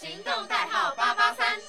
行动代号八八三。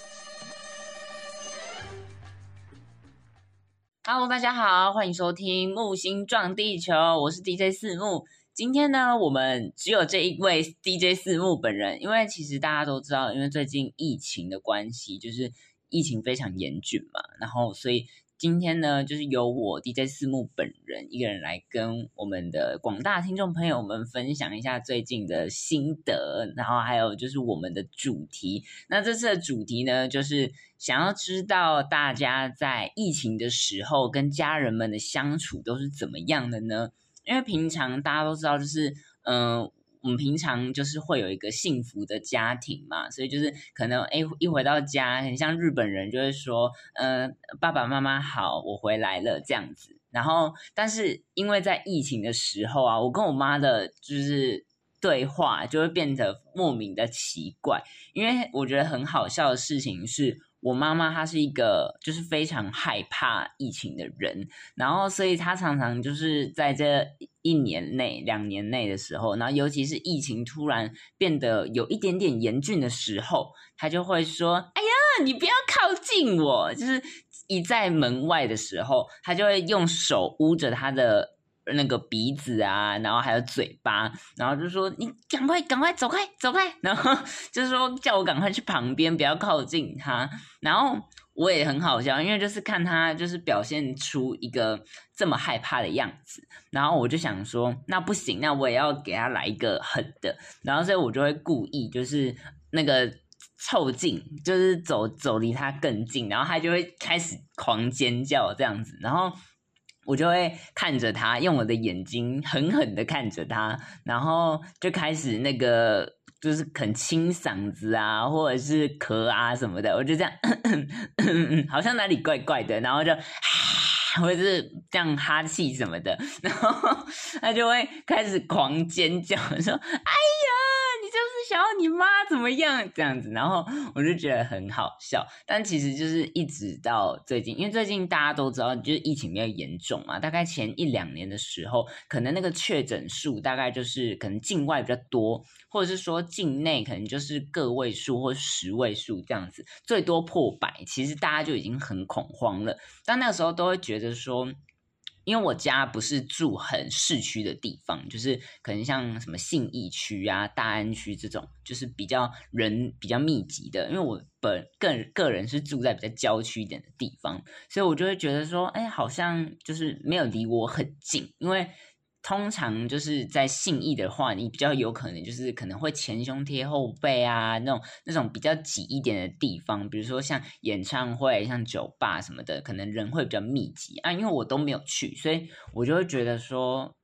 Hello，大家好，欢迎收听木星撞地球，我是 DJ 四木。今天呢，我们只有这一位 DJ 四木本人，因为其实大家都知道，因为最近疫情的关系，就是疫情非常严峻嘛，然后所以。今天呢，就是由我 DJ 四木本人一个人来跟我们的广大听众朋友们分享一下最近的心得，然后还有就是我们的主题。那这次的主题呢，就是想要知道大家在疫情的时候跟家人们的相处都是怎么样的呢？因为平常大家都知道，就是嗯。我们平常就是会有一个幸福的家庭嘛，所以就是可能哎一回到家，很像日本人就会说，嗯，爸爸妈妈好，我回来了这样子。然后，但是因为在疫情的时候啊，我跟我妈的就是对话就会变得莫名的奇怪，因为我觉得很好笑的事情是。我妈妈她是一个就是非常害怕疫情的人，然后所以她常常就是在这一年内、两年内的时候，然后尤其是疫情突然变得有一点点严峻的时候，她就会说：“哎呀，你不要靠近我！”就是一在门外的时候，她就会用手捂着她的。那个鼻子啊，然后还有嘴巴，然后就说你赶快赶快走开走开，然后 就是说叫我赶快去旁边，不要靠近他。然后我也很好笑，因为就是看他就是表现出一个这么害怕的样子，然后我就想说那不行，那我也要给他来一个狠的。然后所以我就会故意就是那个凑近，就是走走离他更近，然后他就会开始狂尖叫这样子，然后。我就会看着他，用我的眼睛狠狠的看着他，然后就开始那个就是很清嗓子啊，或者是咳啊什么的，我就这样，咳咳咳好像哪里怪怪的，然后就，或者是这样哈气什么的，然后他就会开始狂尖叫，说：“哎呀！”想要你妈怎么样这样子，然后我就觉得很好笑。但其实就是一直到最近，因为最近大家都知道，就是疫情比较严重嘛。大概前一两年的时候，可能那个确诊数大概就是可能境外比较多，或者是说境内可能就是个位数或十位数这样子，最多破百。其实大家就已经很恐慌了。但那个时候都会觉得说。因为我家不是住很市区的地方，就是可能像什么信义区啊、大安区这种，就是比较人比较密集的。因为我本个个人是住在比较郊区一点的地方，所以我就会觉得说，哎，好像就是没有离我很近，因为。通常就是在信义的话，你比较有可能就是可能会前胸贴后背啊，那种那种比较挤一点的地方，比如说像演唱会、像酒吧什么的，可能人会比较密集啊。因为我都没有去，所以我就会觉得说，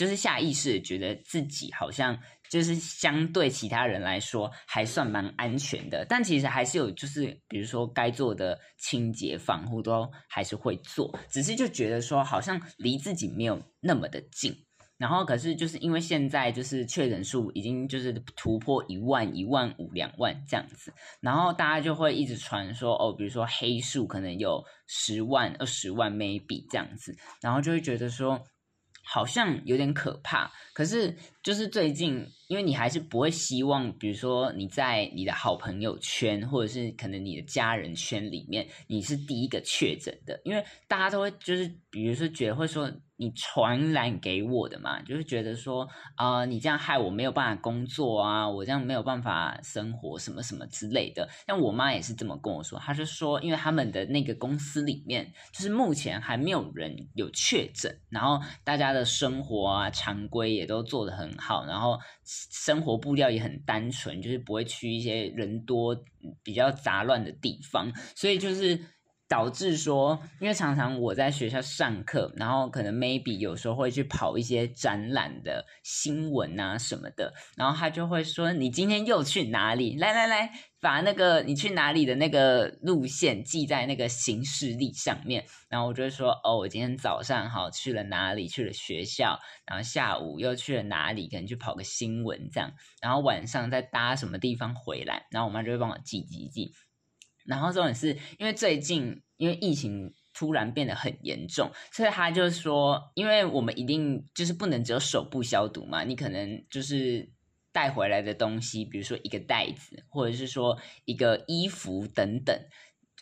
就是下意识觉得自己好像。就是相对其他人来说还算蛮安全的，但其实还是有，就是比如说该做的清洁防护都还是会做，只是就觉得说好像离自己没有那么的近。然后可是就是因为现在就是确诊数已经就是突破一万、一万五、两万这样子，然后大家就会一直传说哦，比如说黑数可能有十万、二十万 maybe 这样子，然后就会觉得说。好像有点可怕，可是就是最近，因为你还是不会希望，比如说你在你的好朋友圈，或者是可能你的家人圈里面，你是第一个确诊的，因为大家都会就是，比如说觉得会说。你传染给我的嘛，就是觉得说啊，你这样害我没有办法工作啊，我这样没有办法生活什么什么之类的。像我妈也是这么跟我说，她是说，因为他们的那个公司里面，就是目前还没有人有确诊，然后大家的生活啊常规也都做得很好，然后生活步调也很单纯，就是不会去一些人多比较杂乱的地方，所以就是。导致说，因为常常我在学校上课，然后可能 maybe 有时候会去跑一些展览的新闻啊什么的，然后他就会说：“你今天又去哪里？来来来，把那个你去哪里的那个路线记在那个行事历上面。”然后我就会说：“哦，我今天早上好去了哪里？去了学校，然后下午又去了哪里？可能去跑个新闻这样，然后晚上再搭什么地方回来。”然后我妈就会帮我记记记。然后重点是因为最近因为疫情突然变得很严重，所以他就说，因为我们一定就是不能只有手部消毒嘛，你可能就是带回来的东西，比如说一个袋子，或者是说一个衣服等等，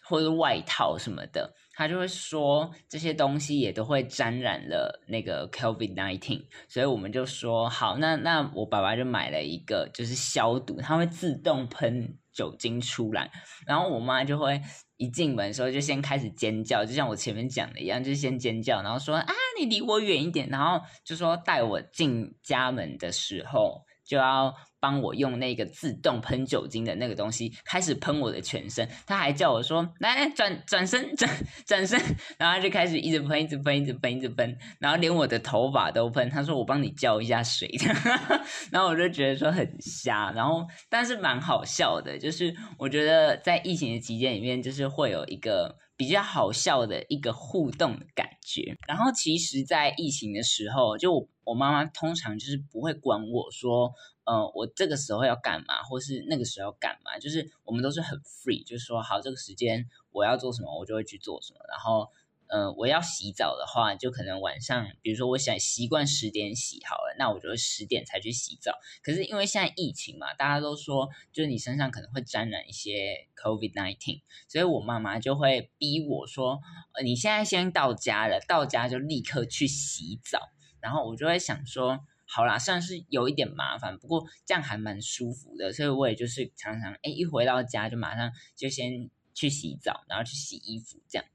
或者外套什么的，他就会说这些东西也都会沾染了那个 COVID nineteen，所以我们就说好，那那我爸爸就买了一个就是消毒，它会自动喷酒精出来，然后我妈就会一进门的时候就先开始尖叫，就像我前面讲的一样，就先尖叫，然后说啊你离我远一点，然后就说带我进家门的时候。就要帮我用那个自动喷酒精的那个东西开始喷我的全身，他还叫我说来转转身转转身，然后他就开始一直喷一直喷一直喷一直喷，然后连我的头发都喷。他说我帮你浇一下水，然后我就觉得说很瞎，然后但是蛮好笑的，就是我觉得在疫情的期间里面，就是会有一个比较好笑的一个互动的感觉。然后其实，在疫情的时候，就。我妈妈通常就是不会管我说，呃，我这个时候要干嘛，或是那个时候要干嘛，就是我们都是很 free，就是说好这个时间我要做什么，我就会去做什么。然后，嗯，我要洗澡的话，就可能晚上，比如说我想习惯十点洗好了，那我就十点才去洗澡。可是因为现在疫情嘛，大家都说就是你身上可能会沾染一些 COVID nineteen，所以我妈妈就会逼我说，呃，你现在先到家了，到家就立刻去洗澡。然后我就会想说，好啦，虽然是有一点麻烦，不过这样还蛮舒服的，所以我也就是常常，哎，一回到家就马上就先去洗澡，然后去洗衣服这样。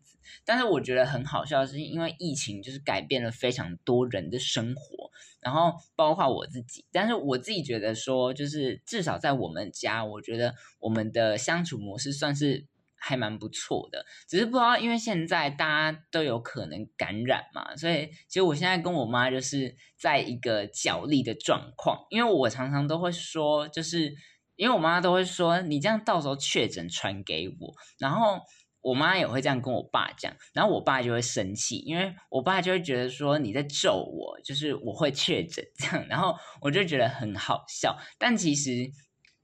但是我觉得很好笑，是因为疫情就是改变了非常多人的生活，然后包括我自己。但是我自己觉得说，就是至少在我们家，我觉得我们的相处模式算是。还蛮不错的，只是不知道，因为现在大家都有可能感染嘛，所以其实我现在跟我妈就是在一个角力的状况。因为我常常都会说，就是因为我妈都会说，你这样到时候确诊传给我，然后我妈也会这样跟我爸讲，然后我爸就会生气，因为我爸就会觉得说你在咒我，就是我会确诊这样，然后我就觉得很好笑，但其实。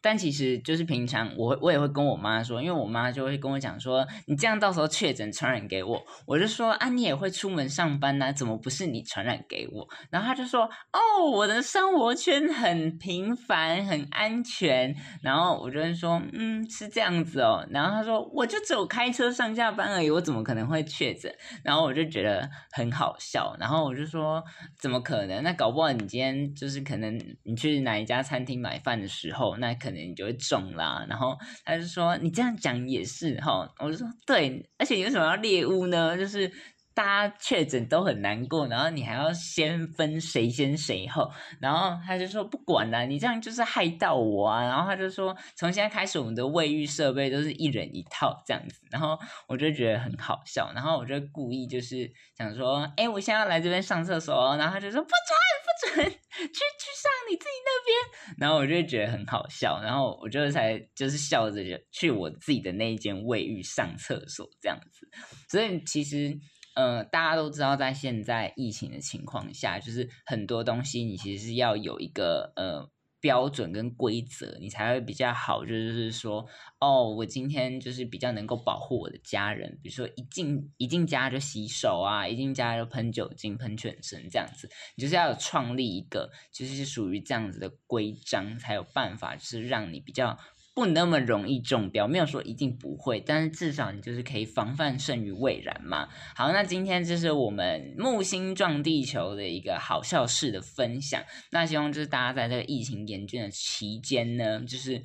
但其实就是平常，我我也会跟我妈说，因为我妈就会跟我讲说，你这样到时候确诊传染给我，我就说啊，你也会出门上班呐，怎么不是你传染给我？然后他就说，哦，我的生活圈很平凡，很安全。然后我就会说，嗯，是这样子哦。然后他说，我就只有开车上下班而已，我怎么可能会确诊？然后我就觉得很好笑。然后我就说，怎么可能？那搞不好你今天就是可能你去哪一家餐厅买饭的时候，那可。可能你就会中啦，然后他就说你这样讲也是哈，我就说对，而且你为什么要猎物呢？就是大家确诊都很难过，然后你还要先分谁先谁后，然后他就说不管了，你这样就是害到我啊，然后他就说从现在开始我们的卫浴设备都是一人一套这样子，然后我就觉得很好笑，然后我就故意就是想说，哎，我现在要来这边上厕所，然后他就说不准不准，去去上你自己那边。然后我就觉得很好笑，然后我就才就是笑着去我自己的那一间卫浴上厕所这样子。所以其实，呃，大家都知道，在现在疫情的情况下，就是很多东西你其实是要有一个呃。标准跟规则，你才会比较好。就是说，哦，我今天就是比较能够保护我的家人。比如说，一进一进家就洗手啊，一进家就喷酒精、喷全身这样子。你就是要有创立一个，就是属于这样子的规章，才有办法，就是让你比较。不那么容易中标，没有说一定不会，但是至少你就是可以防范胜于未然嘛。好，那今天就是我们木星撞地球的一个好笑事的分享。那希望就是大家在这个疫情严峻的期间呢，就是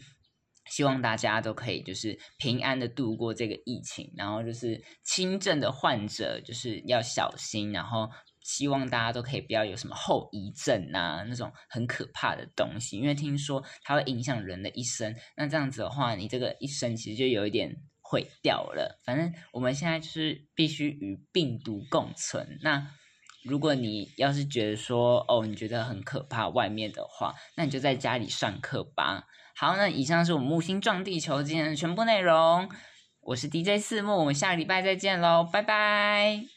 希望大家都可以就是平安的度过这个疫情，然后就是轻症的患者就是要小心，然后。希望大家都可以不要有什么后遗症啊，那种很可怕的东西，因为听说它会影响人的一生。那这样子的话，你这个一生其实就有一点毁掉了。反正我们现在就是必须与病毒共存。那如果你要是觉得说哦，你觉得很可怕外面的话，那你就在家里上课吧。好，那以上是我们木星撞地球今天的全部内容。我是 DJ 四木，我们下个礼拜再见喽，拜拜。